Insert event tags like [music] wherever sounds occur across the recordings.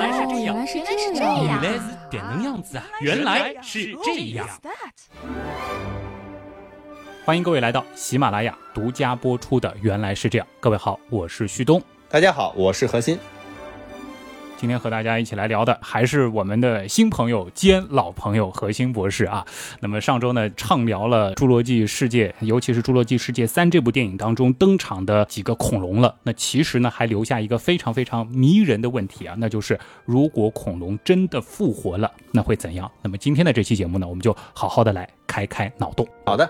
来是这样，原来是原这样来是点能样子啊！原来是这样。欢迎各位来到喜马拉雅独家播出的《原来是这样》。各位好，我是旭东。大家好，我是何鑫。今天和大家一起来聊的还是我们的新朋友兼老朋友何鑫博士啊。那么上周呢，畅聊了《侏罗纪世界》，尤其是《侏罗纪世界三》这部电影当中登场的几个恐龙了。那其实呢，还留下一个非常非常迷人的问题啊，那就是如果恐龙真的复活了，那会怎样？那么今天的这期节目呢，我们就好好的来开开脑洞。好的，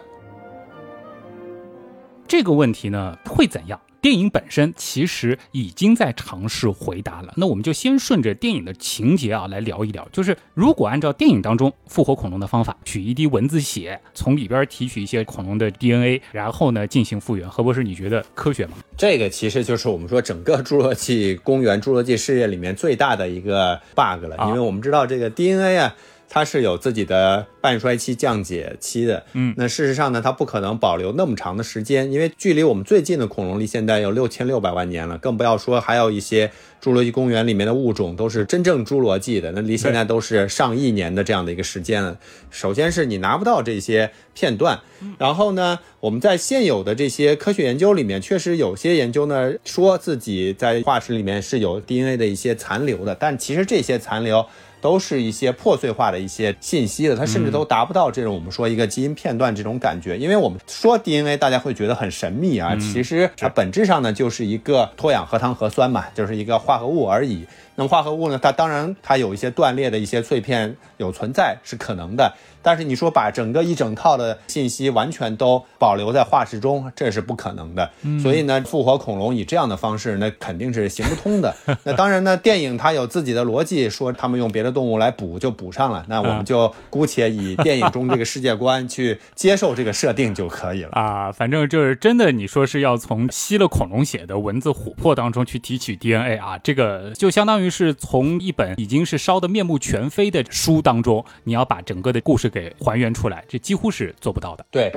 这个问题呢会怎样？电影本身其实已经在尝试回答了。那我们就先顺着电影的情节啊来聊一聊。就是如果按照电影当中复活恐龙的方法，取一滴蚊子血，从里边提取一些恐龙的 DNA，然后呢进行复原，何博士，你觉得科学吗？这个其实就是我们说整个侏罗纪公园、侏罗纪世界里面最大的一个 bug 了，啊因为我们知道这个 DNA 啊。它是有自己的半衰期、降解期的，嗯那事实上呢，它不可能保留那么长的时间，因为距离我们最近的恐龙离现在有六千六百万年了，更不要说还有一些侏罗纪公园里面的物种都是真正侏罗纪的，那离现在都是上亿年的这样的一个时间了。首先是你拿不到这些片段，然后呢，我们在现有的这些科学研究里面，确实有些研究呢说自己在化石里面是有 DNA 的一些残留的，但其实这些残留。都是一些破碎化的一些信息的，它甚至都达不到这种我们说一个基因片段这种感觉，因为我们说 DNA，大家会觉得很神秘啊，其实它本质上呢就是一个脱氧核糖核酸嘛，就是一个化合物而已。那么化合物呢，它当然它有一些断裂的一些碎片有存在是可能的，但是你说把整个一整套的信息完全都保留在化石中，这是不可能的。所以呢，复活恐龙以这样的方式，那肯定是行不通的。[laughs] 那当然呢，电影它有自己的逻辑，说他们用别的动物来补就补上了，那我们就姑且以电影中这个世界观去接受这个设定就可以了。啊，反正就是真的，你说是要从吸了恐龙血的蚊子、琥珀当中去提取 DNA 啊，这个就相当于是从一本已经是烧得面目全非的书当中，你要把整个的故事给还原出来，这几乎是做不到的。对，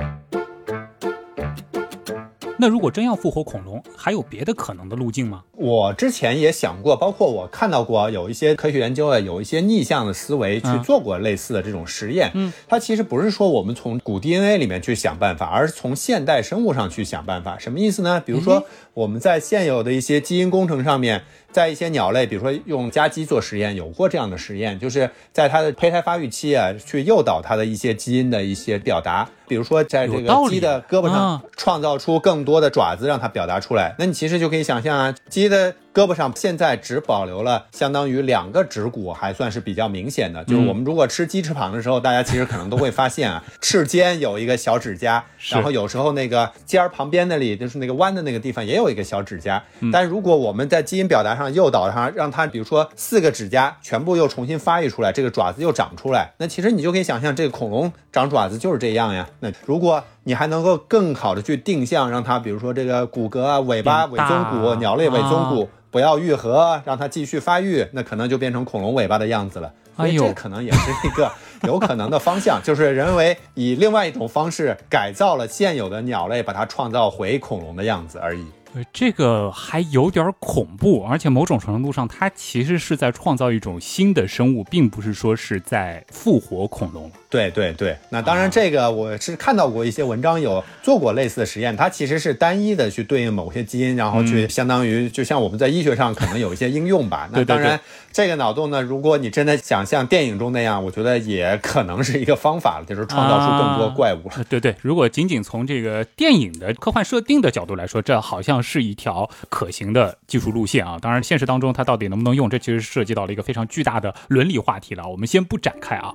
那如果真要复活恐龙，还有别的可能的路径吗？我之前也想过，包括我看到过有一些科学研究啊，有一些逆向的思维去做过类似的这种实验。嗯，它其实不是说我们从古 DNA 里面去想办法，而是从现代生物上去想办法。什么意思呢？比如说我们在现有的一些基因工程上面，在一些鸟类，比如说用家鸡做实验，有过这样的实验，就是在它的胚胎发育期啊，去诱导它的一些基因的一些表达。比如说在这个鸡的胳膊啊上创造出更多的爪子，让它表达出来。那你其实就可以想象啊，鸡的胳膊上现在只保留了相当于两个指骨，还算是比较明显的。就是我们如果吃鸡翅膀的时候，大家其实可能都会发现啊，翅尖有一个小指甲，然后有时候那个尖儿旁边那里，就是那个弯的那个地方也有一个小指甲。但如果我们在基因表达上诱导它，让它比如说四个指甲全部又重新发育出来，这个爪子又长出来，那其实你就可以想象，这个恐龙长爪子就是这样呀。那如果你还能够更好的去定向，让它比如说这个骨骼啊、尾巴、尾变大宗骨、鸟类尾宗骨啊不要愈合，让它继续发育，那可能就变成恐龙尾巴的样子了。所以哎呦这可能也是一个 [laughs] 有可能的方向，就是人为以另外一种方式改造了现有的鸟类，把它创造回恐龙的样子而已。呃这个还有点恐怖，而且某种程度上，它其实是在创造一种新的生物，并不是说是在复活恐龙。对对对，那当然，这个我是看到过一些文章有做过类似的实验，它其实是单一的去对应某些基因，然后去相当于就像我们在医学上可能有一些应用吧。[laughs] 那当然，这个脑洞呢，如果你真的想像电影中那样，我觉得也可能是一个方法了，就是创造出更多怪物了。呃对对，如果仅仅从这个电影的科幻设定的角度来说，这好像是一条可行的技术路线啊。当然，现实当中它到底能不能用，这其实涉及到了一个非常巨大的伦理话题了。我们先不展开啊。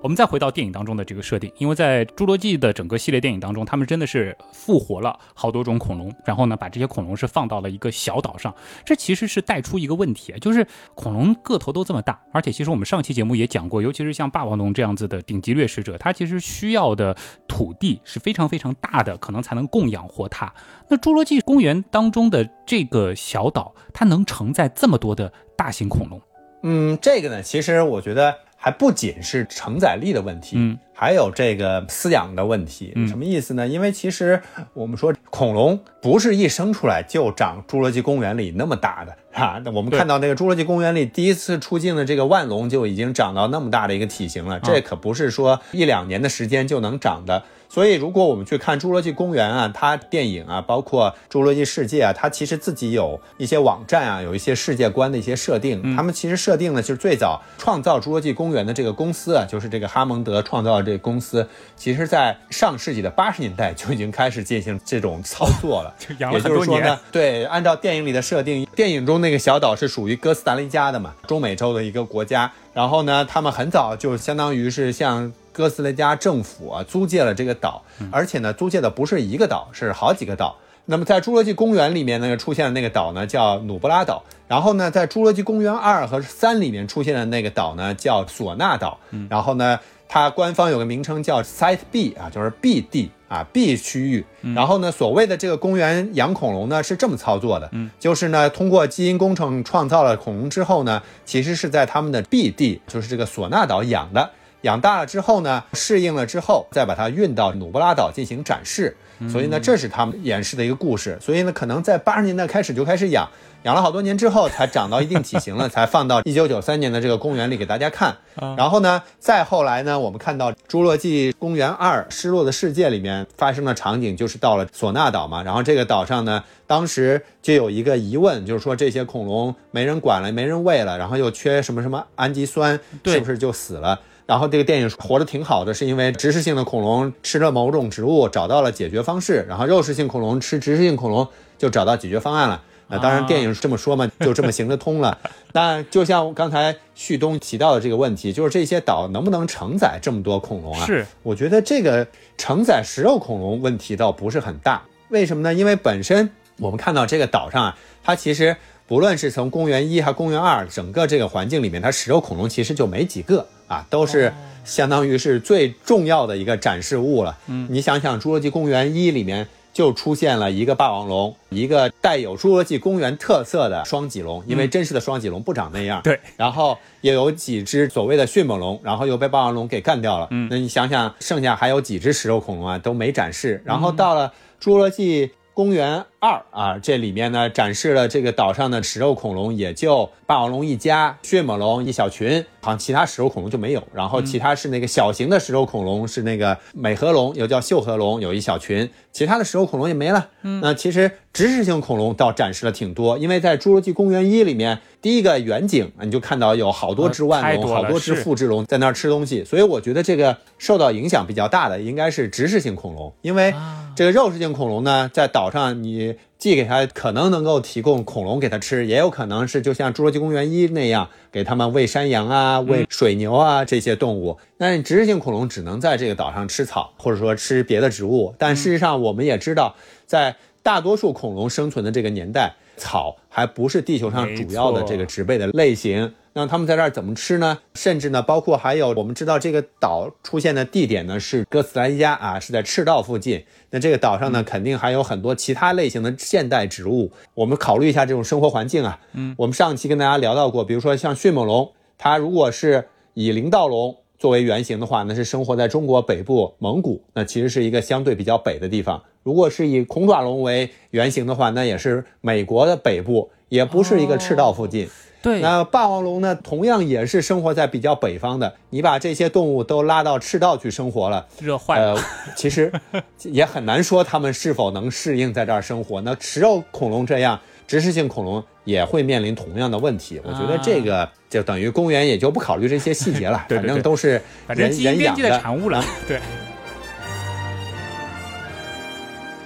我们再回到电影当中的这个设定，因为在《侏罗纪》的整个系列电影当中，他们真的是复活了好多种恐龙，然后呢，把这些恐龙是放到了一个小岛上。这其实是带出一个问题，就是恐龙个头都这么大，而且其实我们上期节目也讲过，尤其是像霸王龙这样子的顶级掠食者，它其实需要的土地是非常非常大的，可能才能供养活它。那侏罗纪公园当中的这个小岛，它能承载这么多的大型恐龙？嗯，这个呢，其实我觉得还不仅是承载力的问题，嗯，还有这个饲养的问题，什么意思呢？因为其实我们说恐龙不是一生出来就长侏罗纪公园里那么大的啊。那我们看到那个侏罗纪公园里第一次出镜的这个万龙就已经长到那么大的一个体型了，这可不是说一两年的时间就能长的。所以，如果我们去看《侏罗纪公园》啊，它电影啊，包括《侏罗纪世界》啊，它其实自己有一些网站啊，有一些世界观的一些设定。他们其实设定呢，就是最早创造《侏罗纪公园》的这个公司啊，就是这个哈蒙德创造的这个公司，其实在上世纪的八十年代就已经开始进行这种操作了。[laughs] 也就是说呢，对，按照电影里的设定，电影中那个小岛是属于哥斯达黎加的嘛，中美洲的一个国家。然后呢，他们很早就相当于是向。哥斯达黎加政府啊租借了这个岛，而且呢租借的不是一个岛，是好几个岛。那么在侏罗纪公园里面呢出现的那个岛呢叫努布拉岛，然后呢在侏罗纪公园二和三里面出现的那个岛呢叫索纳岛，然后呢它官方有个名称叫 Site B 啊，就是 B 地啊 B 区域。然后呢所谓的这个公园养恐龙呢是这么操作的，就是呢通过基因工程创造了恐龙之后呢，其实是在他们的 B 地，就是这个索纳岛养的。养大了之后呢，适应了之后，再把它运到努布拉岛进行展示。所以呢，这是他们演示的一个故事。所以呢，可能在八十年代开始就开始养，养了好多年之后才长到一定体型了，才放到一九九三年的这个公园里给大家看。然后呢，再后来呢，我们看到《侏罗纪公园二：失落的世界》里面发生的场景，就是到了索纳岛嘛。然后这个岛上呢，当时就有一个疑问，就是说这些恐龙没人管了，没人喂了，然后又缺什么什么氨基酸，是不是就死了？然后这个电影活得挺好的，是因为植食性的恐龙吃了某种植物，找到了解决方式，然后肉食性恐龙吃植食性恐龙就找到解决方案了。那当然电影是这么说嘛，就这么行得通了。那就像刚才旭东提到的这个问题，就是这些岛能不能承载这么多恐龙啊？是，我觉得这个承载食肉恐龙问题倒不是很大。为什么呢？因为本身我们看到这个岛上啊，它其实。不论是从公园一还公园二，整个这个环境里面，它食肉恐龙其实就没几个啊，都是相当于是最重要的一个展示物了。嗯，你想想，侏罗纪公园一里面就出现了一个霸王龙，一个带有侏罗纪公园特色的双脊龙，因为真实的双脊龙不长那样。对，然后也有几只所谓的迅猛龙，然后又被霸王龙给干掉了。嗯，那你想想，剩下还有几只食肉恐龙啊，都没展示。然后到了侏罗纪。公园二啊，这里面呢展示了这个岛上的食肉恐龙，也就霸王龙一家、迅猛龙一小群，好像其他食肉恐龙就没有。然后其他是那个小型的食肉恐龙，是那个美颌龙，又叫秀颌龙，有一小群。其他的食肉恐龙也没了。嗯，那其实植食性恐龙倒展示了挺多，因为在侏罗纪公园一里面，第一个远景你就看到有好多只腕龙，好多只复制龙在那儿吃东西。所以我觉得这个受到影响比较大的应该是植食性恐龙，因为这个肉食性恐龙呢，在岛上你既给它可能能够提供恐龙给它吃，也有可能是就像侏罗纪公园一那样给他们喂山羊啊、喂水牛啊这些动物。那植食性恐龙只能在这个岛上吃草，或者说吃别的植物。但事实上，我们也知道，在大多数恐龙生存的这个年代，草还不是地球上主要的这个植被的类型。那他们在这儿怎么吃呢？甚至呢，包括还有我们知道这个岛出现的地点呢是哥斯达黎加啊，是在赤道附近。那这个岛上呢，肯定还有很多其他类型的现代植物。我们考虑一下这种生活环境啊。嗯，我们上期跟大家聊到过，比如说像迅猛龙，它如果是以灵盗龙。作为原型的话，那是生活在中国北部蒙古，那其实是一个相对比较北的地方。如果是以恐爪龙为原型的话，那也是美国的北部，也不是一个赤道附近。对，那霸王龙呢，同样也是生活在比较北方的。你把这些动物都拉到赤道去生活了，热坏了。其实 [laughs] 也很难说它们是否能适应在这儿生活。那食肉恐龙这样。植食性恐龙也会面临同样的问题，我觉得这个就等于公园也就不考虑这些细节了，[laughs] 反正都是人人养的产物了。对。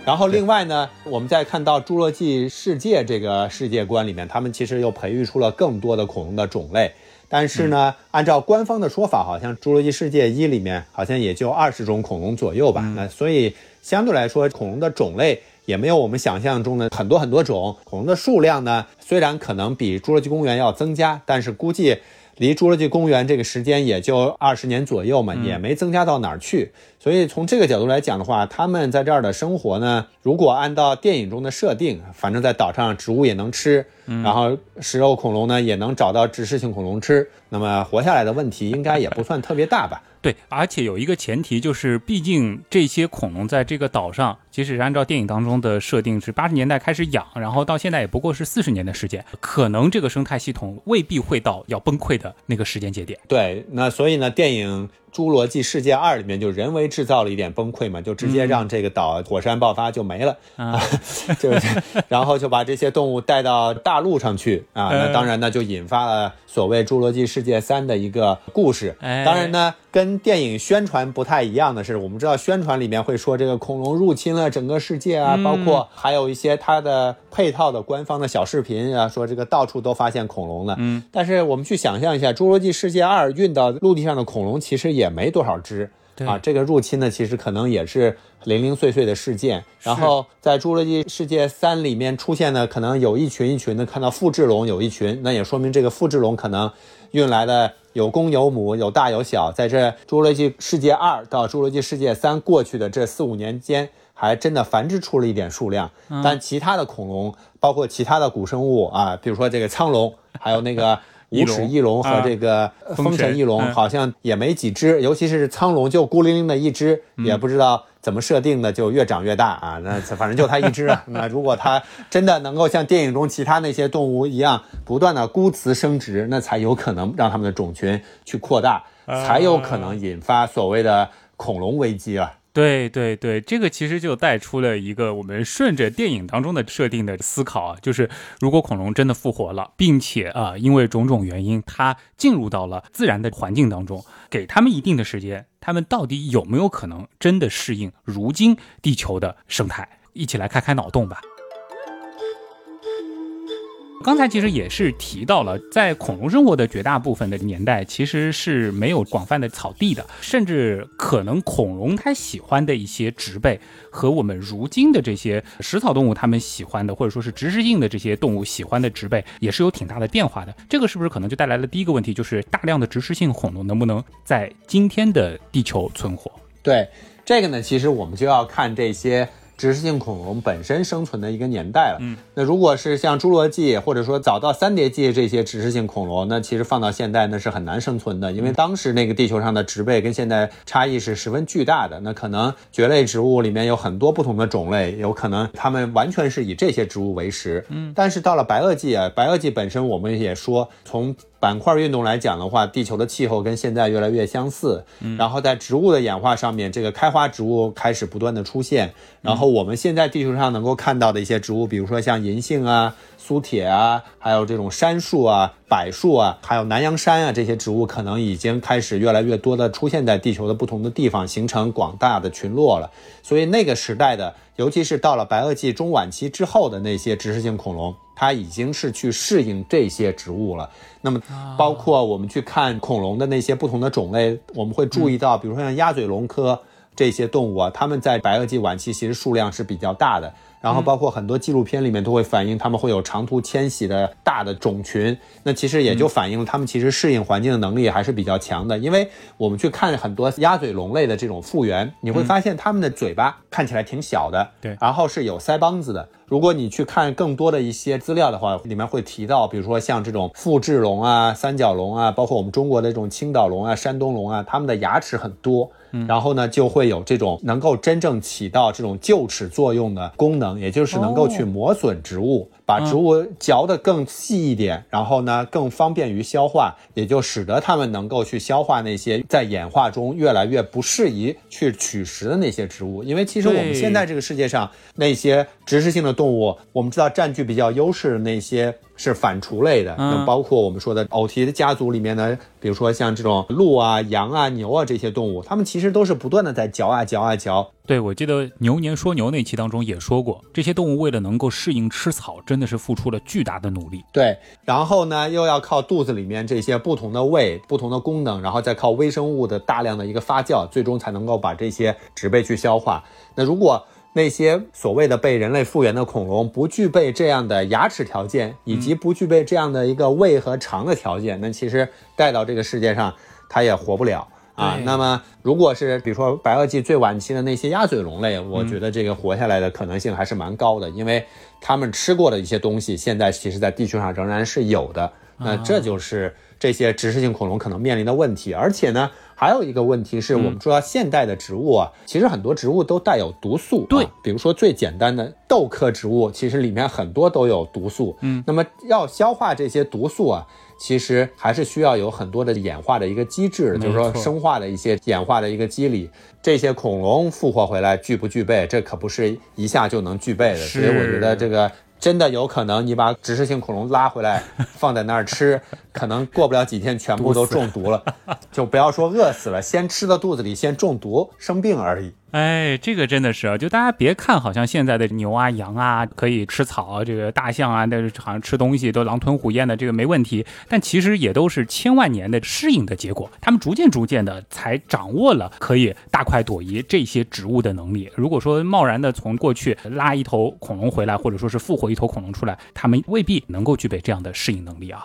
然后另外呢，我们再看到《侏罗纪世界》这个世界观里面，他们其实又培育出了更多的恐龙的种类，但是呢，按照官方的说法，好像《侏罗纪世界一》里面好像也就二十种恐龙左右吧。那所以相对来说，恐龙的种类。也没有我们想象中的很多很多种恐龙的数量呢。虽然可能比侏罗纪公园要增加，但是估计离侏罗纪公园这个时间也就二十年左右嘛，也没增加到哪儿去。所以从这个角度来讲的话，他们在这儿的生活呢，如果按照电影中的设定，反正在岛上植物也能吃，然后食肉恐龙呢也能找到植食性恐龙吃，那么活下来的问题应该也不算特别大吧。对，而且有一个前提，就是毕竟这些恐龙在这个岛上，即使是按照电影当中的设定是八十年代开始养，然后到现在也不过是四十年的时间，可能这个生态系统未必会到要崩溃的那个时间节点。对，那所以呢，电影《侏罗纪世界二》里面就人为制造了一点崩溃嘛，就直接让这个岛火山爆发就没了，啊，[laughs] 就然后就把这些动物带到大陆上去啊，那当然呢就引发了所谓《侏罗纪世界三》的一个故事。哎当然呢，跟电影宣传不太一样的是，我们知道宣传里面会说这个恐龙入侵了整个世界啊，嗯包括还有一些它的配套的官方的小视频啊，说这个到处都发现恐龙了。嗯，但是我们去想象一下，《侏罗纪世界二》运到陆地上的恐龙其实也没多少只。对啊，这个入侵呢，其实可能也是零零碎碎的事件。然后在《侏罗纪世界三》里面出现的，可能有一群一群的，看到复制龙有一群，那也说明这个复制龙可能运来的有公有母，有大有小。在这《侏罗纪世界二》到《侏罗纪世界三》过去的这四五年间，还真的繁殖出了一点数量。但其他的恐龙，包括其他的古生物啊，比如说这个苍龙，还有那个。无齿翼龙和这个风神翼龙嗯好像也没几只，尤其是苍龙就孤零零的一只，也不知道怎么设定的，就越长越大啊。那反正就它一只啊。[laughs] 那如果它真的能够像电影中其他那些动物一样，不断的孤雌生殖，那才有可能让它们的种群去扩大，才有可能引发所谓的恐龙危机啊。对对对，这个其实就带出了一个我们顺着电影当中的设定的思考啊，就是如果恐龙真的复活了，并且啊因为种种原因它进入到了自然的环境当中，给他们一定的时间，他们到底有没有可能真的适应如今地球的生态？一起来开开脑洞吧。刚才其实也是提到了，在恐龙生活的绝大部分的年代，其实是没有广泛的草地的，甚至可能恐龙它喜欢的一些植被和我们如今的这些食草动物它们喜欢的，或者说是植食性的这些动物喜欢的植被，也是有挺大的变化的。这个是不是可能就带来了第一个问题，就是大量的植食性恐龙能不能在今天的地球存活？对这个呢，其实我们就要看这些植食性恐龙本身生存的一个年代了。嗯，那如果是像侏罗纪或者说早到三叠纪这些植食性恐龙，那其实放到现代那是很难生存的，因为当时那个地球上的植被跟现在差异是十分巨大的。那可能蕨类植物里面有很多不同的种类，有可能它们完全是以这些植物为食。嗯，但是到了白垩纪啊，白垩纪本身我们也说从板块运动来讲的话，地球的气候跟现在越来越相似。嗯，然后在植物的演化上面，这个开花植物开始不断的出现。然后我们现在地球上能够看到的一些植物，比如说像银杏啊、苏铁啊，还有这种杉树啊、柏树啊，还有南洋杉啊，这些植物可能已经开始越来越多的出现在地球的不同的地方，形成广大的群落了。所以那个时代的，尤其是到了白垩纪中晚期之后的那些植食性恐龙，它已经是去适应这些植物了。那么，包括我们去看恐龙的那些不同的种类，我们会注意到，比如说像鸭嘴龙科这些动物啊，它们在白垩纪晚期其实数量是比较大的。然后包括很多纪录片里面都会反映它们会有长途迁徙的大的种群，那其实也就反映了它们其实适应环境的能力还是比较强的。因为我们去看很多鸭嘴龙类的这种复原，你会发现它们的嘴巴看起来挺小的，对然后是有腮帮子的。如果你去看更多的一些资料的话，里面会提到，比如说像这种复制龙啊、三角龙啊，包括我们中国的这种青岛龙啊、山东龙啊，它们的牙齿很多，然后呢就会有这种能够真正起到这种臼齿作用的功能，也就是能够去磨损植物，把植物嚼得更细一点，然后呢更方便于消化，也就使得它们能够去消化那些在演化中越来越不适宜去取食的那些植物，因为其实我们现在这个世界上那些植食性的动物，我们知道占据比较优势的那些是反刍类的，嗯。那包括我们说的偶蹄的家族里面呢，比如说像这种鹿啊、羊啊、牛啊这些动物，它们其实都是不断的在嚼啊嚼啊嚼。对，我记得牛年说牛那期当中也说过，这些动物为了能够适应吃草，真的是付出了巨大的努力。对，然后呢，又要靠肚子里面这些不同的胃、不同的功能，然后再靠微生物的大量的一个发酵，最终才能够把这些植被去消化。那如果那些所谓的被人类复原的恐龙不具备这样的牙齿条件，以及不具备这样的一个胃和肠的条件，那其实带到这个世界上，它也活不了。啊。那么如果是比如说白垩纪最晚期的那些鸭嘴龙类，我觉得这个活下来的可能性还是蛮高的，因为他们吃过的一些东西，现在其实在地球上仍然是有的。那这就是这些植食性恐龙可能面临的问题，而且呢。还有一个问题是我们说现代的植物啊，其实很多植物都带有毒素。对，比如说最简单的豆科植物，其实里面很多都有毒素。嗯，那么要消化这些毒素啊，其实还是需要有很多的演化的一个机制，就是说生化的一些演化的一个机理。这些恐龙复活回来具不具备？这可不是一下就能具备的。所以我觉得这个。真的有可能，你把植食性恐龙拉回来，放在那儿吃，可能过不了几天，全部都中毒了。[laughs] 就不要说饿死了，先吃到肚子里，先中毒生病而已。哎，这个真的是，就大家别看好像现在的牛啊、羊啊可以吃草，这个大象啊，但是好像吃东西都狼吞虎咽的，这个没问题。但其实也都是千万年的适应的结果，他们逐渐逐渐的才掌握了可以大快朵颐这些植物的能力。如果说贸然的从过去拉一头恐龙回来，或者说是复活一头恐龙出来，他们未必能够具备这样的适应能力啊。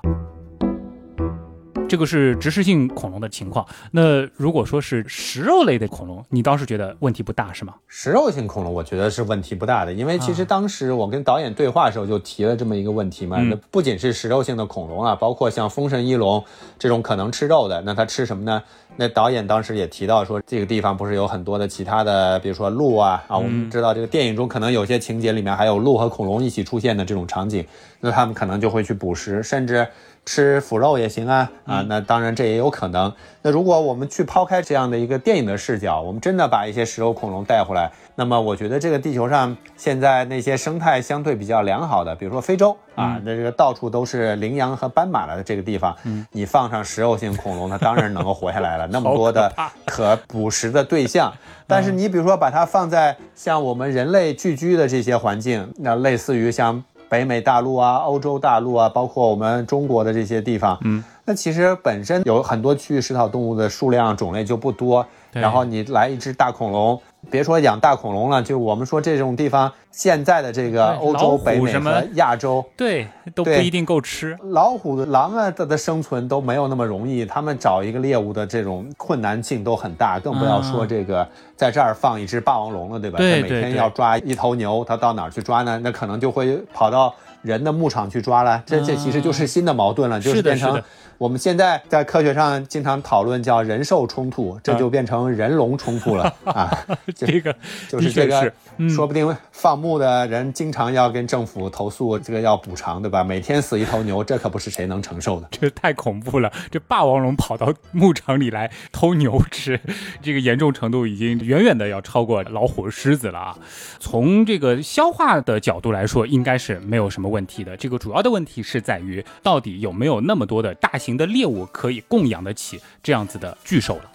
这个是植食性恐龙的情况。那如果说是食肉类的恐龙，你倒是觉得问题不大，是吗？食肉性恐龙，我觉得是问题不大的，因为其实当时我跟导演对话的时候就提了这么一个问题嘛。那不仅是食肉性的恐龙啊，包括像风神翼龙这种可能吃肉的，那它吃什么呢？那导演当时也提到说，这个地方不是有很多的其他的，比如说鹿啊啊，我们知道这个电影中可能有些情节里面还有鹿和恐龙一起出现的这种场景，那他们可能就会去捕食，甚至。吃腐肉也行啊啊，那当然这也有可能。那如果我们去抛开这样的一个电影的视角，我们真的把一些食肉恐龙带回来，那么我觉得这个地球上现在那些生态相对比较良好的，比如说非洲啊，那这个到处都是羚羊和斑马的这个地方，你放上食肉性恐龙，它当然能够活下来了。那么多的 [laughs] 可捕食的对象，但是你比如说把它放在像我们人类聚居的这些环境，那类似于像。北美大陆啊，欧洲大陆啊，包括我们中国的这些地方，嗯，那其实本身有很多区域食草动物的数量种类就不多，然后你来一只大恐龙。别说养大恐龙了，就我们说这种地方，现在的这个欧洲、北美和亚洲，对都不一定够吃。老虎、狼啊，它的生存都没有那么容易，他们找一个猎物的这种困难性都很大，更不要说这个在这儿放一只霸王龙了，对吧？对每天要抓一头牛，它到哪儿去抓呢？那可能就会跑到人的牧场去抓了。这这其实就是新的矛盾了，就是变成。我们现在在科学上经常讨论叫人兽冲突，这就变成人龙冲突了 [laughs] 啊！这个就是这个，说不定放牧的人经常要跟政府投诉，这个要补偿，对吧？每天死一头牛，这可不是谁能承受的。[laughs] 这太恐怖了！这霸王龙跑到牧场里来偷牛吃，这个严重程度已经远远的要超过老虎、狮子了啊！从这个消化的角度来说，应该是没有什么问题的。这个主要的问题是在于，到底有没有那么多的大型。的猎物可以供养得起这样子的巨兽了。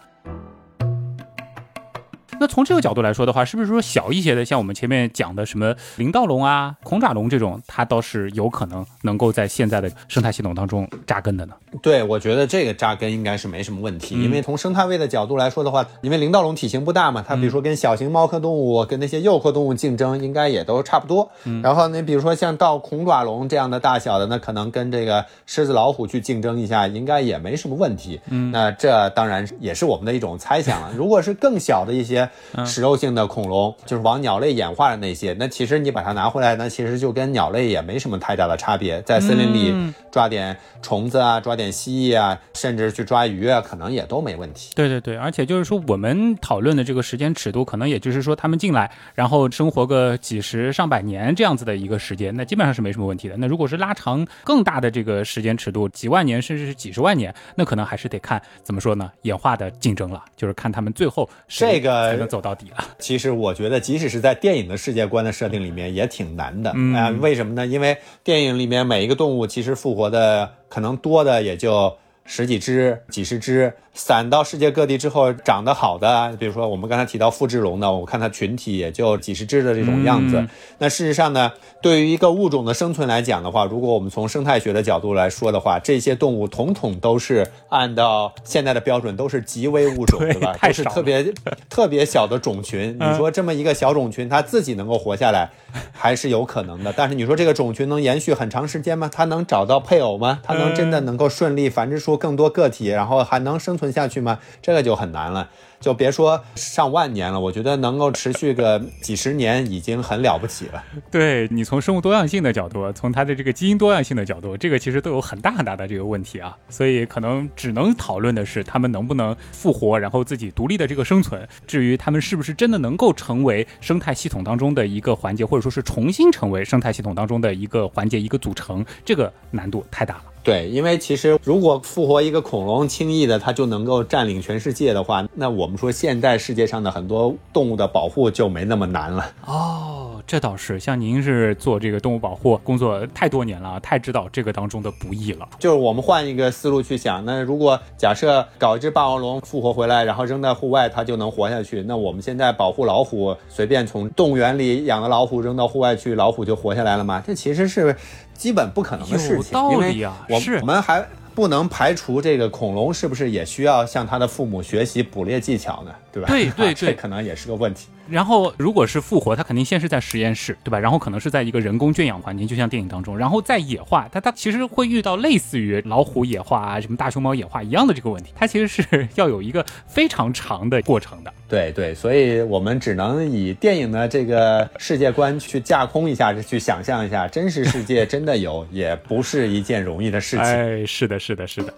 那从这个角度来说的话，是不是说小一些的，像我们前面讲的什么林盗龙啊、恐爪龙这种，它倒是有可能能够在现在的生态系统当中扎根的呢？对，我觉得这个扎根应该是没什么问题，因为从生态位的角度来说的话，因为林盗龙体型不大嘛，它比如说跟小型猫科动物、跟那些幼科动物竞争，应该也都差不多。然后你比如说像到恐爪龙这样的大小的，那可能跟这个狮子、老虎去竞争一下，应该也没什么问题。嗯，那这当然也是我们的一种猜想了。如果是更小的一些。食肉性的恐龙就是往鸟类演化的那些，那其实你把它拿回来，那其实就跟鸟类也没什么太大的差别，在森林里抓点虫子啊，抓点蜥蜴啊，甚至去抓鱼啊，可能也都没问题。对对对，而且就是说我们讨论的这个时间尺度，可能也就是说他们进来，然后生活个几十上百年这样子的一个时间，那基本上是没什么问题的。那如果是拉长更大的这个时间尺度，几万年甚至是几十万年，那可能还是得看怎么说呢？演化的竞争了，就是看他们最后这个才能走到。到底了。[laughs] 其实我觉得，即使是在电影的世界观的设定里面，也挺难的啊。为什么呢？因为电影里面每一个动物其实复活的可能多的也就十几只、几十只。散到世界各地之后，长得好的，比如说我们刚才提到复制龙的，我看它群体也就几十只的这种样子。那事实上呢，对于一个物种的生存来讲的话，如果我们从生态学的角度来说的话，这些动物统统都是按照现在的标准都是极微物种，对吧？都是特别 [laughs] 特别小的种群。你说这么一个小种群，它自己能够活下来，还是有可能的。但是你说这个种群能延续很长时间吗？它能找到配偶吗？它能真的能够顺利繁殖出更多个体，然后还能生？存存下去吗？这个就很难了。就别说上万年了，我觉得能够持续个几十年已经很了不起了。对你从生物多样性的角度，从它的这个基因多样性的角度，这个其实都有很大很大的这个问题啊。所以可能只能讨论的是他们能不能复活，然后自己独立的这个生存。至于他们是不是真的能够成为生态系统当中的一个环节，或者说是重新成为生态系统当中的一个环节、一个组成，这个难度太大了。对，因为其实如果复活一个恐龙，轻易的它就能够占领全世界的话，那我们说现代世界上的很多动物的保护就没那么难了。哦，这倒是，像您是做这个动物保护工作太多年了，太知道这个当中的不易了。就是我们换一个思路去想，那如果假设搞一只霸王龙复活回来，然后扔在户外，它就能活下去，那我们现在保护老虎，随便从动物园里养的老虎扔到户外去，老虎就活下来了吗？这其实是。基本不可能的事情，因为我我们还不能排除这个恐龙是不是也需要向它的父母学习捕猎技巧呢？对吧？对对 [laughs] 对，这可能也是个问题。然后，如果是复活，它肯定先是在实验室，对吧？然后可能是在一个人工圈养环境，就像电影当中，然后再野化，它它其实会遇到类似于老虎野化啊、什么大熊猫野化一样的这个问题，它其实是要有一个非常长的过程的。对对，所以我们只能以电影的这个世界观去架空一下，去想象一下，真实世界真的有，也不是一件容易的事情。哎，是的，是的，是的。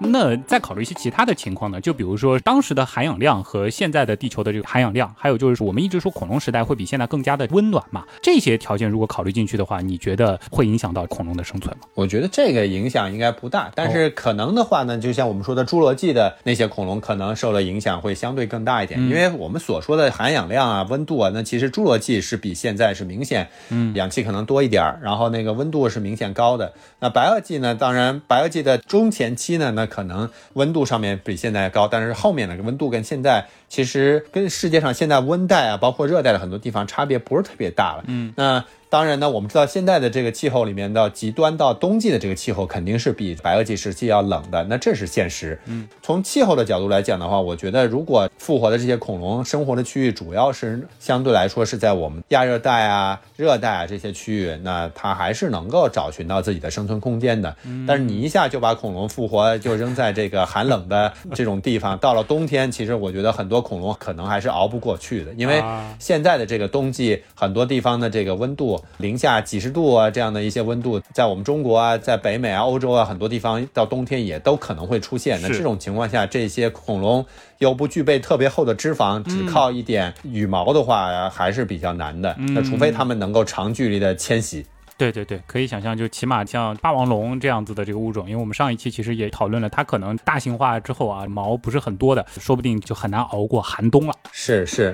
那再考虑一些其他的情况呢？就比如说当时的含氧量和现在的地球的这个含氧量，还有就是我们一直说恐龙时代会比现在更加的温暖嘛？这些条件如果考虑进去的话，你觉得会影响到恐龙的生存吗？我觉得这个影响应该不大，但是可能的话呢，就像我们说的侏罗纪的那些恐龙，可能受了影响会相对更大一点，因为我们所说的含氧量啊、温度啊，那其实侏罗纪是比现在是明显，嗯，氧气可能多一点儿，然后那个温度是明显高的。那白垩纪呢？当然，白垩纪的中前期呢，那可能温度上面比现在高，但是后面的温度跟现在其实跟世界上现在温带啊，包括热带的很多地方差别不是特别大了。嗯，那。当然呢，我们知道现在的这个气候里面的极端到冬季的这个气候肯定是比白垩纪时期要冷的，那这是现实。嗯，从气候的角度来讲的话，我觉得如果复活的这些恐龙生活的区域主要是相对来说是在我们亚热带啊、热带啊这些区域，那它还是能够找寻到自己的生存空间的。但是你一下就把恐龙复活就扔在这个寒冷的这种地方，到了冬天，其实我觉得很多恐龙可能还是熬不过去的，因为现在的这个冬季很多地方的这个温度。零下几十度啊，这样的一些温度，在我们中国啊，在北美啊、欧洲啊，很多地方到冬天也都可能会出现。那这种情况下，这些恐龙又不具备特别厚的脂肪，只靠一点羽毛的话，还是比较难的。那除非它们能够长距离的迁徙。对对对，可以想象，就起码像霸王龙这样子的这个物种，因为我们上一期其实也讨论了，它可能大型化之后啊，毛不是很多的，说不定就很难熬过寒冬了。是是。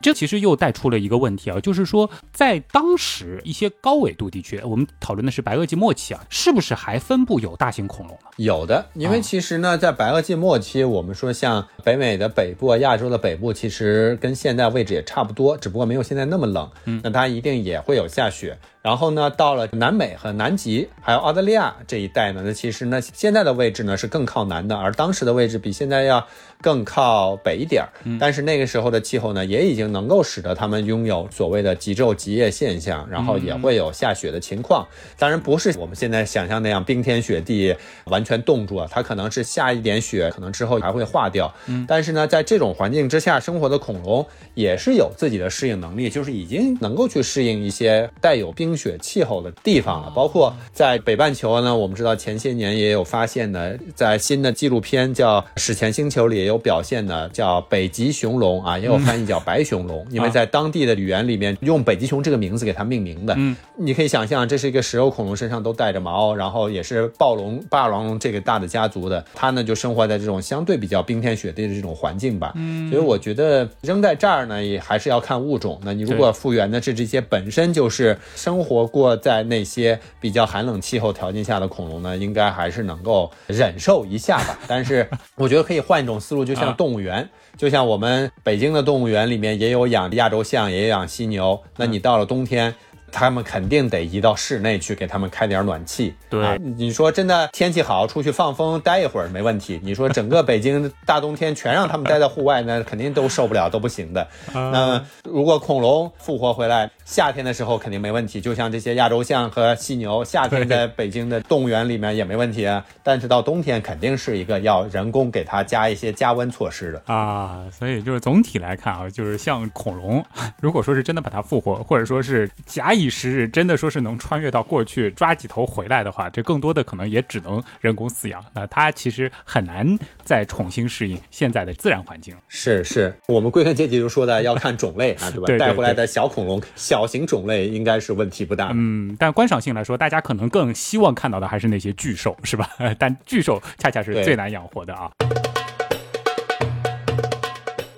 这其实又带出了一个问题啊，就是说，在当时一些高纬度地区，我们讨论的是白垩纪末期啊，是不是还分布有大型恐龙呢？有的，因为其实呢，在白垩纪末期，我们说像北美的北部啊，亚洲的北部，其实跟现在位置也差不多，只不过没有现在那么冷。嗯，那它一定也会有下雪。然后呢，到了南美和南极，还有澳大利亚这一带呢，那其实呢，现在的位置呢是更靠南的，而当时的位置比现在要更靠北一点儿。但是那个时候的气候呢，也已经能够使得他们拥有所谓的极昼极夜现象，然后也会有下雪的情况。当然不是我们现在想象那样冰天雪地完全冻住啊，它可能是下一点雪，可能之后还会化掉。嗯，但是呢，在这种环境之下生活的恐龙也是有自己的适应能力，就是已经能够去适应一些带有冰。雪气候的地方了，包括在北半球呢。我们知道前些年也有发现的，在新的纪录片叫《史前星球》里也有表现的，叫北极熊龙啊，也有翻译叫白熊龙，因为在当地的语言里面用北极熊这个名字给它命名的。嗯，你可以想象，这是一个食肉恐龙，身上都带着毛，然后也是暴龙、霸王龙这个大的家族的，它呢就生活在这种相对比较冰天雪地的这种环境吧。嗯，所以我觉得扔在这儿呢，也还是要看物种。那你如果复原的是这些本身就是生生活过在那些比较寒冷气候条件下的恐龙呢，应该还是能够忍受一下吧。但是我觉得可以换一种思路，就像动物园，就像我们北京的动物园里面也有养亚洲象，也有养犀牛。那你到了冬天。他们肯定得移到室内去，给他们开点暖气。对啊你说真的天气好，出去放风待一会儿没问题。你说整个北京大冬天全让他们待在户外，那肯定都受不了，都不行的。那如果恐龙复活回来，夏天的时候肯定没问题，就像这些亚洲象和犀牛，夏天在北京的动物园里面也没问题啊。但是到冬天肯定是一个要人工给它加一些加温措施的。啊，所以就是总体来看啊，就是像恐龙，如果说是真的把它复活，或者说是假以时日，真的说是能穿越到过去抓几头回来的话，这更多的可能也只能人工饲养。那它其实很难再重新适应现在的自然环境。是是，我们归根结底就说的要看种类啊，对吧？[laughs] 对对带回来的小恐龙、小型种类应该是问题不大。嗯，但观赏性来说，大家可能更希望看到的还是那些巨兽，是吧？[laughs] 但巨兽恰恰是最难养活的啊。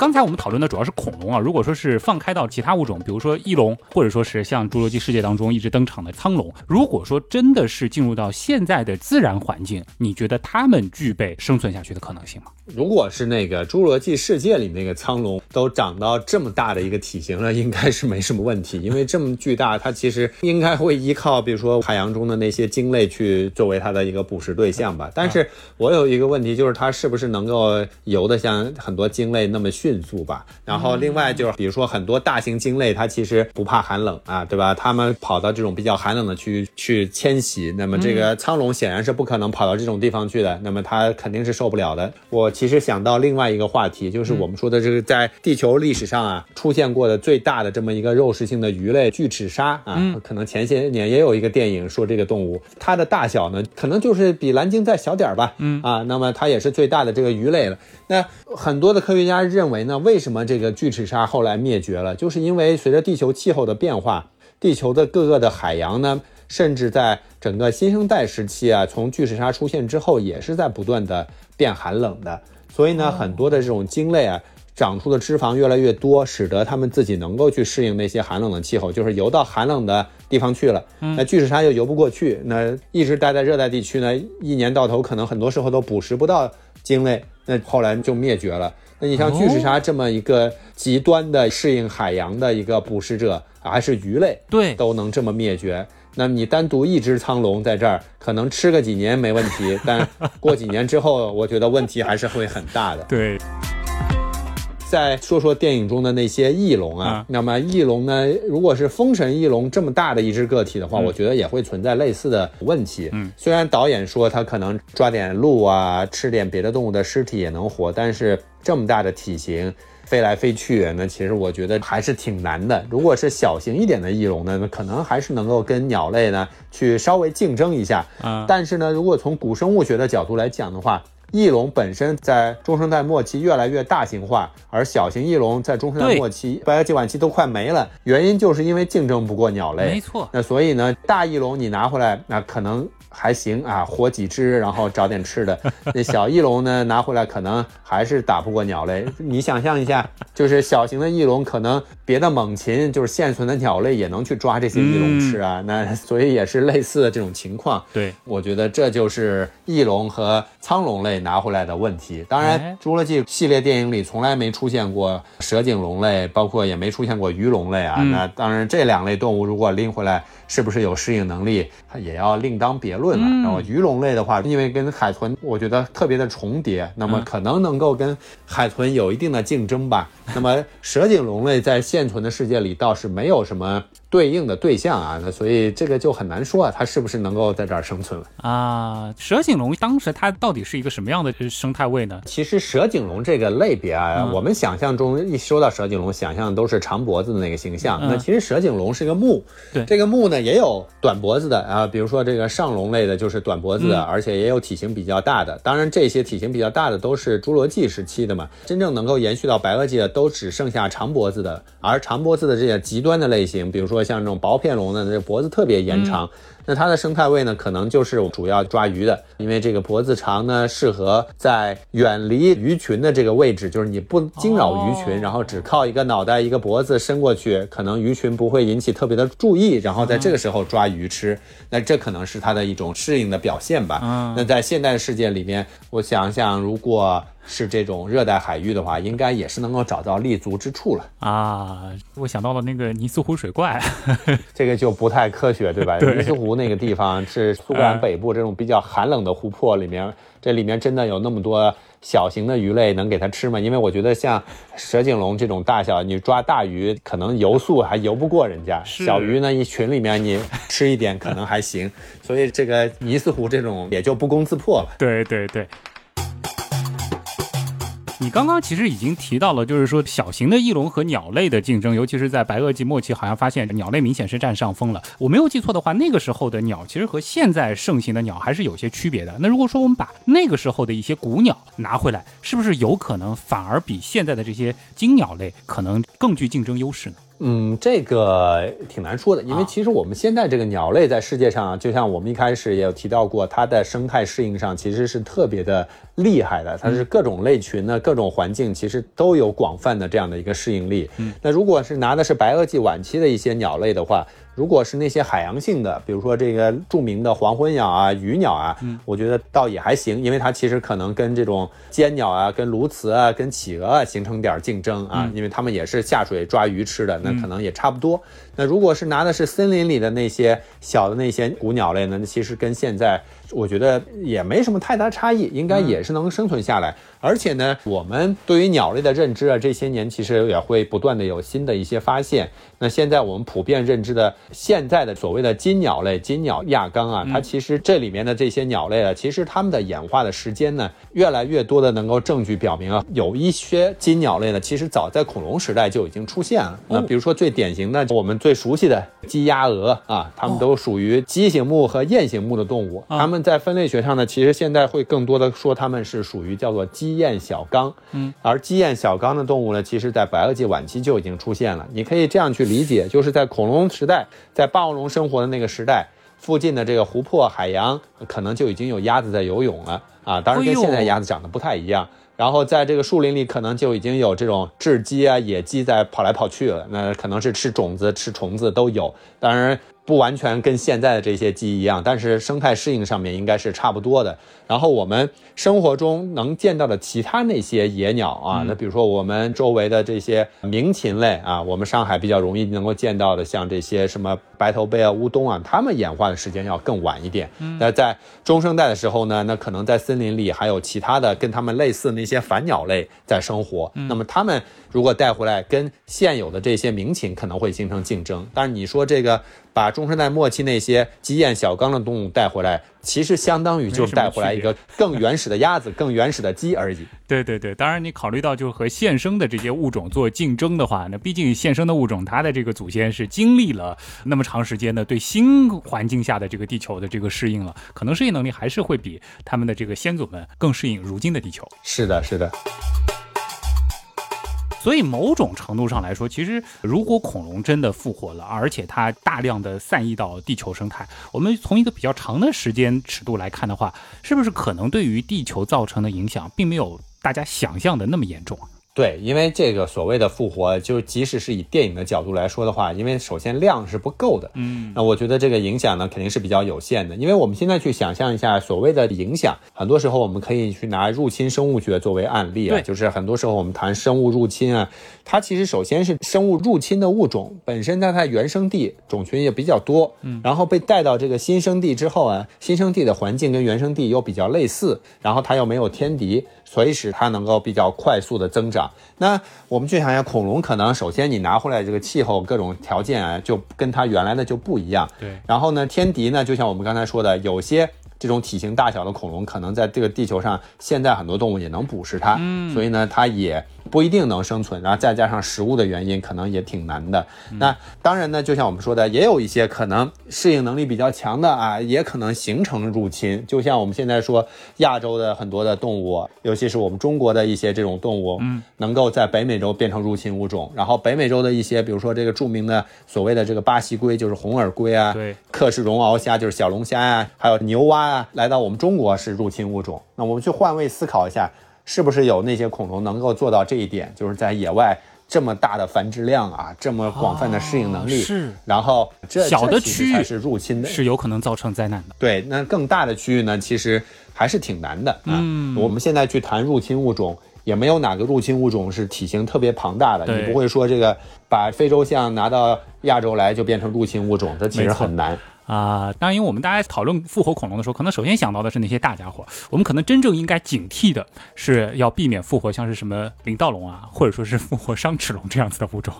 刚才我们讨论的主要是恐龙啊，如果说是放开到其他物种，比如说翼龙，或者说是像《侏罗纪世界》当中一直登场的苍龙，如果说真的是进入到现在的自然环境，你觉得它们具备生存下去的可能性吗？如果是那个《侏罗纪世界》里那个苍龙都长到这么大的一个体型了，应该是没什么问题，因为这么巨大，它其实应该会依靠比如说海洋中的那些鲸类去作为它的一个捕食对象吧。但是我有一个问题，就是它是不是能够游得像很多鲸类那么迅速吧？然后另外就是比如说很多大型鲸类，它其实不怕寒冷啊，对吧？它们跑到这种比较寒冷的区域去迁徙，那么这个苍龙显然是不可能跑到这种地方去的，那么它肯定是受不了的。我其实想到另外一个话题，就是我们说的这个在地球历史上啊出现过的最大的这么一个肉食性的鱼类巨齿鲨啊，可能前些年也有一个电影说这个动物，它的大小呢可能就是比蓝鲸再小点儿吧，嗯啊，那么它也是最大的这个鱼类了。那很多的科学家认为呢，为什么这个巨齿鲨后来灭绝了？就是因为随着地球气候的变化，地球的各个的海洋呢，甚至在整个新生代时期啊，从巨齿鲨出现之后，也是在不断的变寒冷的。所以呢，很多的这种鲸类啊，长出的脂肪越来越多，使得它们自己能够去适应那些寒冷的气候，就是游到寒冷的地方去了。那巨齿鲨又游不过去，那一直待在热带地区呢，一年到头可能很多时候都捕食不到鲸类，那后来就灭绝了。那你像巨齿鲨这么一个极端的适应海洋的一个捕食者，还是鱼类，对，都能这么灭绝。那么你单独一只苍龙在这儿，可能吃个几年没问题，但过几年之后，我觉得问题还是会很大的。[laughs] 对，再说说电影中的那些翼龙啊，啊那么翼龙呢，如果是风神翼龙这么大的一只个体的话，我觉得也会存在类似的问题。嗯，虽然导演说它可能抓点鹿啊，吃点别的动物的尸体也能活，但是这么大的体型。飞来飞去，那其实我觉得还是挺难的。如果是小型一点的翼龙呢，那可能还是能够跟鸟类呢去稍微竞争一下。嗯但是呢，如果从古生物学的角度来讲的话，翼龙本身在中生代末期越来越大型化，而小型翼龙在中生代末期、白垩纪晚期都快没了，原因就是因为竞争不过鸟类。没错，那所以呢，大翼龙你拿回来，那可能还行啊，活几只，然后找点吃的。[laughs] 那小翼龙呢，拿回来可能还是打不过鸟类。你想象一下，就是小型的翼龙，可能别的猛禽，就是现存的鸟类也能去抓这些翼龙吃啊。那所以也是类似的这种情况。对，我觉得这就是翼龙和苍龙类拿回来的问题。当然，哎《侏罗纪》系列电影里从来没出现过蛇颈龙类，包括也没出现过鱼龙类啊。嗯那当然，这两类动物如果拎回来，是不是有适应能力，它也要另当别论了。嗯然后鱼龙类的话，因为跟海豚我觉得特别的重叠，那么可能能够跟海豚有一定的竞争吧。那么蛇颈龙类在现存的世界里倒是没有什么对应的对象啊，那所以这个就很难说啊，它是不是能够在这儿生存了。啊，蛇颈龙当时它到底是一个什么样的生态位呢？其实蛇颈龙这个类别啊，嗯我们想象中一说到蛇颈龙，想象都是长脖子的那个形象。嗯那其实蛇颈龙是个目，对这个目呢也有短脖子的啊，比如说这个上龙类的就是短脖子的，嗯而且也有体型比较大的。当然，这些体型比较大的都是侏罗纪时期的嘛，真正能够延续到白垩纪的都只剩下长脖子的。而长脖子的这些极端的类型，比如说像这种薄片龙的，这脖子特别延长，那它的生态位呢，可能就是主要抓鱼的，因为这个脖子长呢，适合在远离鱼群的这个位置，就是你不惊扰鱼群，然后只靠一个脑袋、一个脖子伸过去，可能鱼群不会引起特别的注意，然后在这个时候抓鱼吃，那这可能是它的一种适应的表现吧。嗯那在现代世界里面，我想想，如果是这种热带海域的话，应该也是能够找到立足之处了啊！我想到了那个尼斯湖水怪，[laughs] [laughs] 这个就不太科学，对吧？尼斯湖那个地方是苏格兰北部这种比较寒冷的湖泊里面，这里面真的有那么多小型的鱼类能给它吃吗？因为我觉得像蛇颈龙这种大小，你抓大鱼可能游速还游不过人家，小鱼呢一群里面你吃一点可能还行，所以这个尼斯湖这种也就不攻自破了。对对对。你刚刚其实已经提到了，就是说小型的翼龙和鸟类的竞争，尤其是在白垩纪末期，好像发现鸟类明显是占上风了。我没有记错的话，那个时候的鸟其实和现在盛行的鸟还是有些区别的。那如果说我们把那个时候的一些古鸟拿回来，是不是有可能反而比现在的这些金鸟类可能更具竞争优势呢？嗯，这个挺难说的，因为其实我们现在这个鸟类在世界上，啊就像我们一开始也有提到过，它的生态适应上其实是特别的厉害的，它是各种类群呢、各种环境其实都有广泛的这样的一个适应力。嗯，那如果是拿的是白垩纪晚期的一些鸟类的话。如果是那些海洋性的，比如说这个著名的黄昏鸟啊、鱼鸟啊，我觉得倒也还行，因为它其实可能跟这种尖鸟啊、跟鸬鹚啊、跟企鹅啊形成点竞争啊，因为它们也是下水抓鱼吃的，那可能也差不多。那如果是拿的是森林里的那些小的那些古鸟类呢，那其实跟现在。我觉得也没什么太大差异，应该也是能生存下来。而且呢，我们对于鸟类的认知啊，这些年其实也会不断的有新的一些发现。那现在我们普遍认知的现在的所谓的金鸟类，金鸟亚纲啊，它其实这里面的这些鸟类啊，其实它们的演化的时间呢，越来越多的能够证据表明啊，有一些金鸟类呢，其实早在恐龙时代就已经出现了。那比如说最典型的，我们最熟悉的鸡、鸭、鹅啊，它们都属于鸡形目和雁形目的动物，它们。在分类学上呢，其实现在会更多的说它们是属于叫做鸡雁小纲，嗯，而鸡雁小纲的动物呢，其实在白垩纪晚期就已经出现了。你可以这样去理解，就是在恐龙时代，在霸王龙生活的那个时代，附近的这个湖泊、海洋可能就已经有鸭子在游泳了啊。当然跟现在鸭子长得不太一样。然后在这个树林里，可能就已经有这种雉鸡啊、野鸡在跑来跑去了。那可能是吃种子、吃虫子都有。当然。不完全跟现在的这些鸡一样，但是生态适应上面应该是差不多的。然后我们生活中能见到的其他那些野鸟啊，那比如说我们周围的这些鸣禽类啊，我们上海比较容易能够见到的，像这些什么白头鹎啊、乌冬啊，它们演化的时间要更晚一点。那在中生代的时候呢，那可能在森林里还有其他的跟它们类似那些反鸟类在生活。那么它们如果带回来跟现有的这些名禽可能会形成竞争。但是你说这个。把中生代末期那些鸡雁小纲的动物带回来，其实相当于就是带回来一个更原始的鸭子、[laughs] 更原始的鸡而已。对对对，当然你考虑到就是和现生的这些物种做竞争的话，那毕竟现生的物种它的这个祖先是经历了那么长时间的对新环境下的这个地球的这个适应了，可能适应能力还是会比他们的这个先祖们更适应如今的地球。是的，是的。所以某种程度上来说，其实如果恐龙真的复活了，而且它大量的散逸到地球生态，我们从一个比较长的时间尺度来看的话，是不是可能对于地球造成的影响，并没有大家想象的那么严重啊？对，因为这个所谓的复活，就即使是以电影的角度来说的话，因为首先量是不够的，嗯，那我觉得这个影响呢肯定是比较有限的。因为我们现在去想象一下所谓的影响，很多时候我们可以去拿入侵生物学作为案例啊，就是很多时候我们谈生物入侵啊，它其实首先是生物入侵的物种本身在它原生地种群也比较多，嗯，然后被带到这个新生地之后啊，新生地的环境跟原生地又比较类似，然后它又没有天敌。所以使它能够比较快速的增长。那我们去想想，恐龙可能首先你拿回来这个气候各种条件啊，就跟它原来的就不一样。对。然后呢，天敌呢，就像我们刚才说的，有些这种体型大小的恐龙，可能在这个地球上，现在很多动物也能捕食它，嗯所以呢，它也不一定能生存。然后再加上食物的原因，可能也挺难的。那当然呢，就像我们说的，也有一些可能适应能力比较强的啊，也可能形成入侵。就像我们现在说亚洲的很多的动物，尤其是我们中国的一些这种动物，嗯，能够在北美洲变成入侵物种。然后北美洲的一些，比如说这个著名的所谓的这个巴西龟，就是红耳龟啊，对，克氏绒螯虾就是小龙虾呀、还有牛蛙啊，来到我们中国是入侵物种。那我们去换位思考一下，是不是有那些恐龙能够做到这一点？就是在野外这么大的繁殖量啊，这么广泛的适应能力，哦是然后这小的区域是入侵的，是有可能造成灾难的。对。那更大的区域呢，其实还是挺难的啊。嗯我们现在去谈入侵物种。也没有哪个入侵物种是体型特别庞大的，对你不会说这个把非洲象拿到亚洲来就变成入侵物种，这其实很难。啊、当然，因为我们大家讨论复活恐龙的时候，可能首先想到的是那些大家伙，我们可能真正应该警惕的是要避免复活像是什么林道龙啊，或者说是复活 [laughs] 伤齿龙这样子的物种。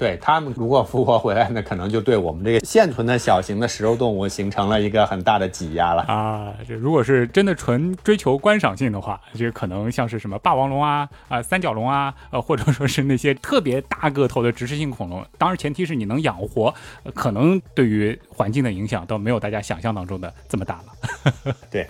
对他们如果复活回来，那可能就对我们这个现存的小型的食肉动物形成了一个很大的挤压了。啊，这如果是真的纯追求观赏性的话，这个可能像是什么霸王龙啊、啊、三角龙啊，呃，或者说是那些特别大个头的植食性恐龙，当然前提是你能养活，呃可能对于环境的影响倒没有大家想象当中的这么大了。[laughs] 对。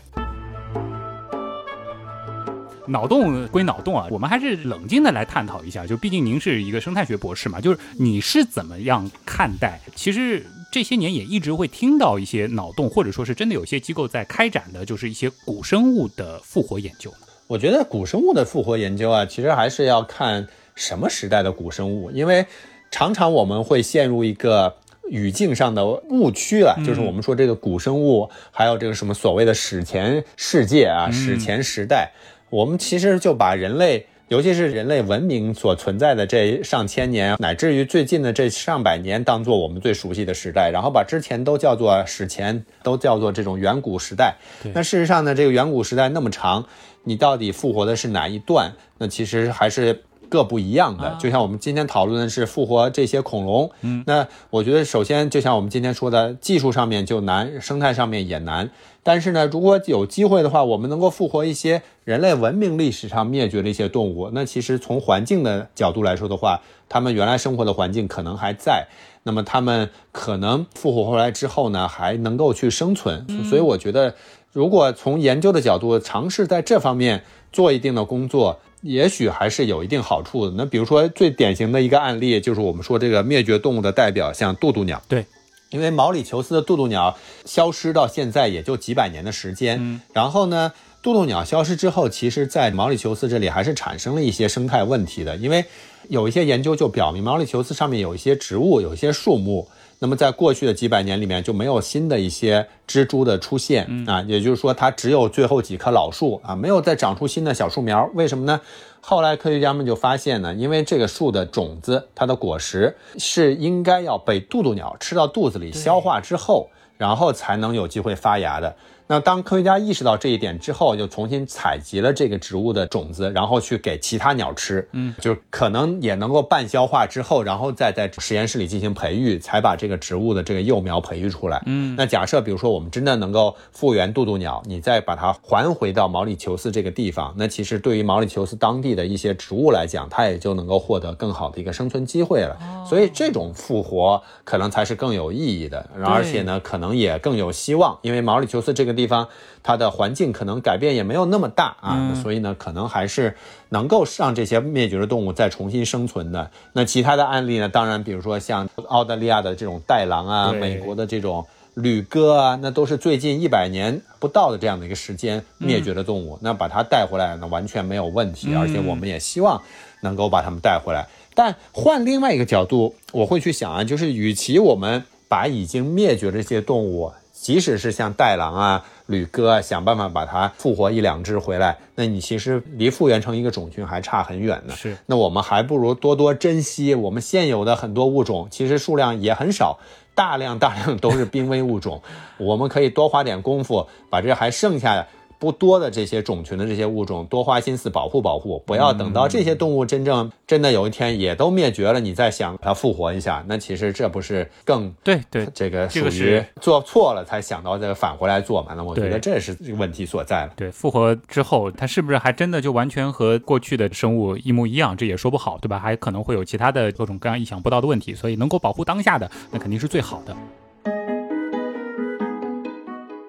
脑洞归脑洞啊，我们还是冷静的来探讨一下。就毕竟您是一个生态学博士嘛，就是你是怎么样看待？其实这些年也一直会听到一些脑洞，或者说是真的有些机构在开展的，就是一些古生物的复活研究。我觉得古生物的复活研究啊，其实还是要看什么时代的古生物，因为常常我们会陷入一个语境上的误区了，就是我们说这个古生物，还有这个什么所谓的史前世界啊、史前时代，我们其实就把人类。尤其是人类文明所存在的这上千年，乃至于最近的这上百年，当做我们最熟悉的时代，然后把之前都叫做史前，都叫做这种远古时代。那事实上呢，这个远古时代那么长，你到底复活的是哪一段？那其实还是各不一样的。就像我们今天讨论的是复活这些恐龙，嗯，那我觉得首先就像我们今天说的，技术上面就难，生态上面也难。但是呢，如果有机会的话，我们能够复活一些人类文明历史上灭绝的一些动物，那其实从环境的角度来说的话，他们原来生活的环境可能还在，那么他们可能复活回来之后呢，还能够去生存。所以我觉得，如果从研究的角度尝试在这方面做一定的工作，也许还是有一定好处的。那比如说最典型的一个案例，就是我们说这个灭绝动物的代表，像渡渡鸟。对，因为毛里求斯的渡渡鸟消失到现在也就几百年的时间，嗯然后呢，渡渡鸟消失之后，其实在毛里求斯这里还是产生了一些生态问题的，因为有一些研究就表明，毛里求斯上面有一些植物，有一些树木。那么在过去的几百年里面就没有新的一些蜘蛛的出现、啊，也就是说它只有最后几棵老树啊，没有再长出新的小树苗。为什么呢？后来科学家们就发现呢，因为这个树的种子，它的果实是应该要被渡渡鸟吃到肚子里消化之后，然后才能有机会发芽的。那当科学家意识到这一点之后，就重新采集了这个植物的种子，然后去给其他鸟吃，嗯，就可能也能够半消化之后，然后再在实验室里进行培育，才把这个植物的这个幼苗培育出来。嗯，那假设比如说我们真的能够复原渡渡鸟，你再把它还回到毛里求斯这个地方，那其实对于毛里求斯当地的一些植物来讲，它也就能够获得更好的一个生存机会了。所以这种复活可能才是更有意义的，而且呢，可能也更有希望，因为毛里求斯这个地方它的环境可能改变也没有那么大啊，所以呢，可能还是能够让这些灭绝的动物再重新生存的。那其他的案例呢，当然比如说像澳大利亚的这种袋狼啊，美国的这种。旅鸽啊，那都是最近一百年不到的这样的一个时间灭绝的动物，那把它带回来呢，完全没有问题，而且我们也希望能够把它们带回来。但换另外一个角度，我会去想啊，就是与其我们把已经灭绝的这些动物，即使是像袋狼啊、吕哥啊，想办法把它复活一两只回来，那你其实离复原成一个种群还差很远呢。是，那我们还不如多多珍惜我们现有的很多物种，其实数量也很少。大量大量都是濒危物种，我们可以多花点功夫，把这还剩下不多的这些种群的这些物种多花心思保护保护，不要等到这些动物真正真的有一天也都灭绝了，你再想它复活一下，那其实这不是更对对这个属于做错了才想到这个返回来做嘛？那我觉得这是这个问题所在了。对，复活之后，它是不是还真的就完全和过去的生物一模一样？这也说不好，对吧？还可能会有其他的各种各样意想不到的问题，所以能够保护当下的，那肯定是最好的。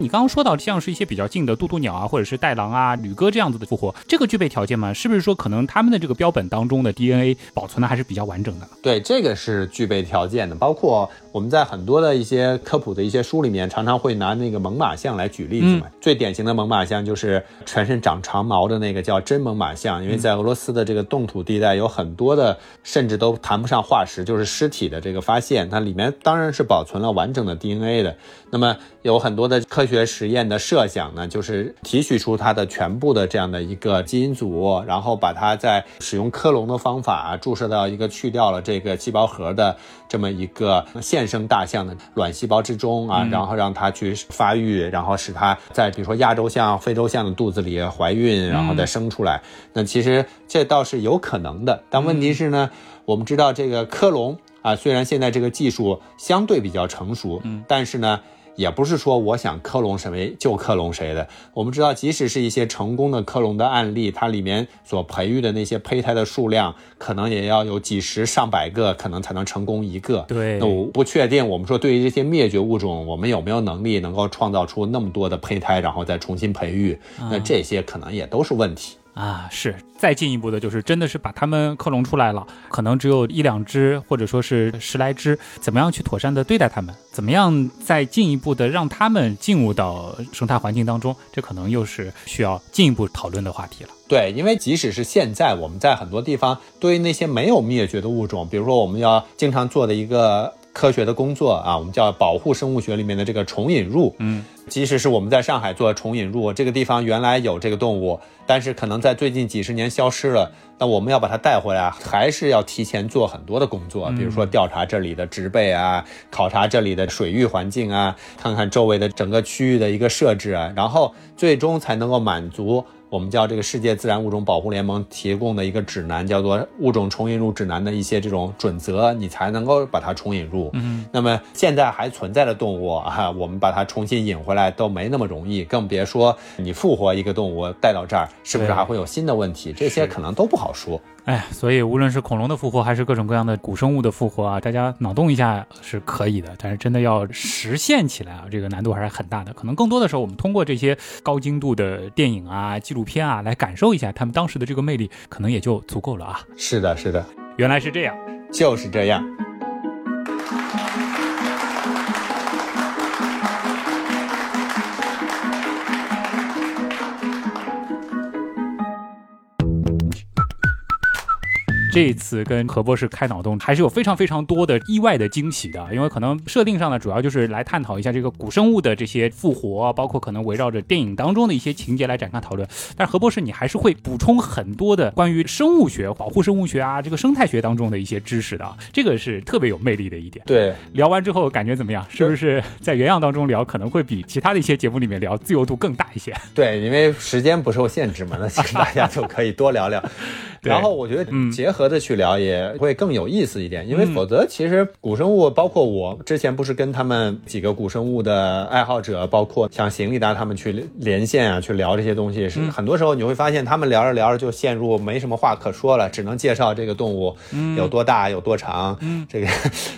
你刚刚说到像是一些比较近的渡渡鸟啊，或者是带狼啊、旅哥这样子的复活，这个具备条件吗？是不是说可能他们的这个标本当中的 DNA 保存的还是比较完整的？对，这个是具备条件的。包括我们在很多的一些科普的一些书里面，常常会拿那个猛犸象来举例子嘛。最典型的猛犸象就是全身长长毛的那个叫真猛犸象，因为在俄罗斯的这个冻土地带有很多的，甚至都谈不上化石，就是尸体的这个发现，它里面当然是保存了完整的 DNA 的。那么有很多的科学实验的设想呢，就是提取出它的全部的这样的一个基因组，然后把它在使用克隆的方法注射到一个去掉了这个细胞核的这么一个现生大象的卵细胞之中啊，然后让它去发育，然后使它在比如说亚洲象、非洲象的肚子里怀孕，然后再生出来。那其实这倒是有可能的，但问题是呢，我们知道这个克隆啊，虽然现在这个技术相对比较成熟，嗯，但是呢。也不是说我想克隆谁就克隆谁的。我们知道，即使是一些成功的克隆的案例，它里面所培育的那些胚胎的数量，可能也要有几十上百个，可能才能成功一个。对那我不确定，我们说对于这些灭绝物种，我们有没有能力能够创造出那么多的胚胎，然后再重新培育？那这些可能也都是问题。啊，是再进一步的，就是真的是把它们克隆出来了，可能只有一两只，或者说是十来只，怎么样去妥善的对待它们？怎么样再进一步的让它们进入到生态环境当中？这可能又是需要进一步讨论的话题了。对，因为即使是现在，我们在很多地方对于那些没有灭绝的物种，比如说我们要经常做的一个科学的工作啊，我们叫保护生物学里面的这个重引入。嗯，即使是我们在上海做重引入，这个地方原来有这个动物，但是可能在最近几十年消失了。那我们要把它带回来，还是要提前做很多的工作，比如说调查这里的植被啊，考察这里的水域环境啊，看看周围的整个区域的一个设置啊，然后最终才能够满足。我们叫这个世界自然物种保护联盟提供的一个指南，叫做物种重引入指南的一些这种准则，你才能够把它重引入。嗯，那么现在还存在的动物啊，我们把它重新引回来都没那么容易，更别说你复活一个动物带到这儿，是不是还会有新的问题？这些可能都不好说。哎，所以无论是恐龙的复活，还是各种各样的古生物的复活啊，大家脑洞一下是可以的，但是真的要实现起来啊，这个难度还是很大的。可能更多的时候，我们通过这些高精度的电影啊、纪录片啊，来感受一下他们当时的这个魅力，可能也就足够了啊。是的，是的，原来是这样。就是这样。这一次跟何博士开脑洞，还是有非常非常多的意外的惊喜的，因为可能设定上呢，主要就是来探讨一下这个古生物的这些复活，包括可能围绕着电影当中的一些情节来展开讨论。但是何博士，你还是会补充很多的关于生物学、保护生物学啊，这个生态学当中的一些知识的啊，这个是特别有魅力的一点。对，聊完之后感觉怎么样？是不是在原样当中聊，可能会比其他的一些节目里面聊自由度更大一些？[laughs] 对，因为时间不受限制嘛，那其实大家就可以多聊聊。[laughs] 然后我觉得嗯结合着去聊也会更有意思一点，因为否则其实古生物，包括我之前不是跟他们几个古生物的爱好者，包括像邢立达他们去连线啊，去聊这些东西，是很多时候你会发现他们聊着聊着就陷入没什么话可说了，只能介绍这个动物有多大、有多长，这个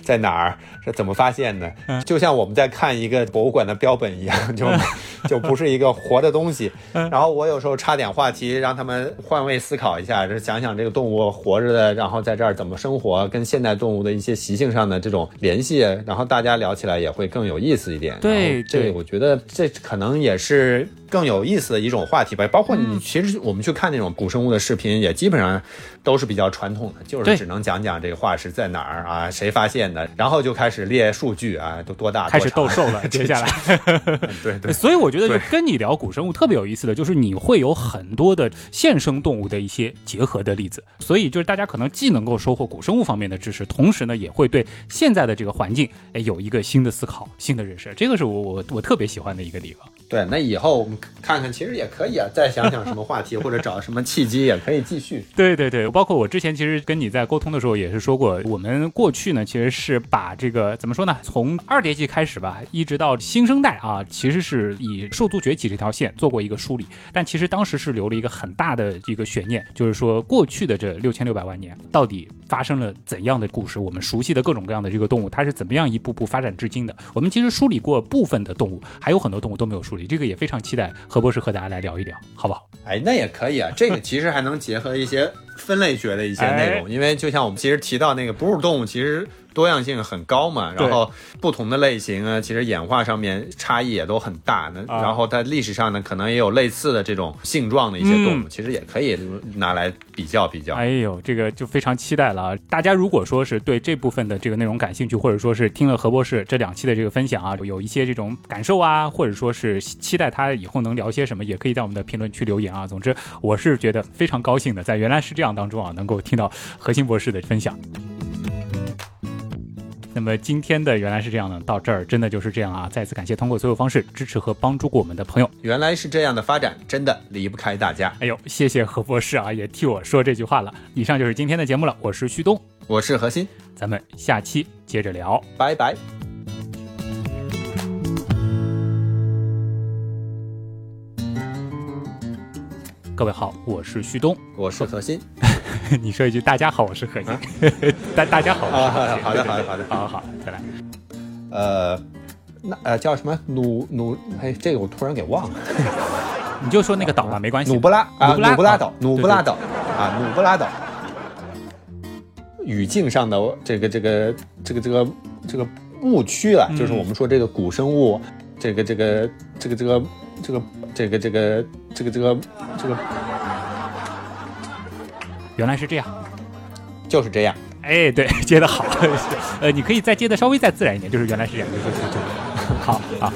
在哪儿，是怎么发现的，就像我们在看一个博物馆的标本一样，就 [laughs] 就不是一个活的东西。然后我有时候插点话题，让他们换位思考一下，就是想想这个动物活着的，然后在这儿怎么生活，跟现代动物的一些习性上的这种联系，然后大家聊起来也会更有意思一点。对这我觉得这可能也是更有意思的一种话题吧。包括嗯你其实我们去看那种古生物的视频，也基本上都是比较传统的，就是只能讲讲这个化石在哪儿啊，谁发现的，然后就开始列数据啊，都多大，开始斗兽了，[laughs] 接下来。对对。[laughs] 所以我觉得，就跟你聊古生物特别有意思的就是，你会有很多的现生动物的一些结合的例子。所以就是大家可能既能够收获古生物方面的知识，同时呢，也会对现在的这个环境，哎，有一个新的思考、新的认识。这个是我我我特别喜欢的一个地方。对，那以后我们看看，其实也可以啊。再想想什么话题，或者找什么契机，也可以继续。[laughs] 对对对，包括我之前其实跟你在沟通的时候也是说过，我们过去呢其实是把这个怎么说呢？从二叠纪开始吧，一直到新生代啊，其实是以兽族崛起这条线做过一个梳理。但其实当时是留了一个很大的一个悬念，就是说过去的这六千六百万年到底发生了怎样的故事？我们熟悉的各种各样的这个动物，它是怎么样一步步发展至今的？我们其实梳理过部分的动物，还有很多动物都没有梳理，这个也非常期待何博士和大家来聊一聊，好不好？哎，那也可以啊，[laughs] 这个其实还能结合一些分类学的一些内容，[laughs] 因为就像我们其实提到那个哺乳动物，其实。多样性很高嘛，然后不同的类型啊，其实演化上面差异也都很大。那然后它历史上呢，可能也有类似的这种性状的一些动物，其实也可以拿来比较比较。哎呦，这个就非常期待了。大家如果说是对这部分的这个内容感兴趣，或者说是听了何博士这两期的这个分享啊，有一些这种感受啊，或者说是期待他以后能聊些什么，也可以在我们的评论区留言啊。总之，我是觉得非常高兴的，在原来是这样当中啊，能够听到何鑫博士的分享。那么今天的原来是这样的，到这儿真的就是这样啊！再次感谢通过所有方式支持和帮助过我们的朋友。原来是这样的发展，真的离不开大家。哎呦，谢谢何博士啊，也替我说这句话了。以上就是今天的节目了，我是旭东，我是何鑫，咱们下期接着聊，拜拜。各位好，我是旭东，我是何鑫。[laughs] 你说一句“大家好，我是何鑫”。[laughs] 大大家好，好的，好的，好的，好的，好好，再来。呃，那呃叫什么？努努？哎，这个我突然给忘了。[laughs] 你就说那个岛吧，没关系。努布拉啊，努布拉岛，努布拉岛啊，努布拉岛。语境上的这个这个这个这个这个误区了，就是我们说这个古生物，这个这个这个这个这个。这个这个这个这个这个，原来是这样，就是这样。哎，对，接的好。[laughs] 呃，你可以再接的稍微再自然一点，就是原来是这样。好 [laughs] 好。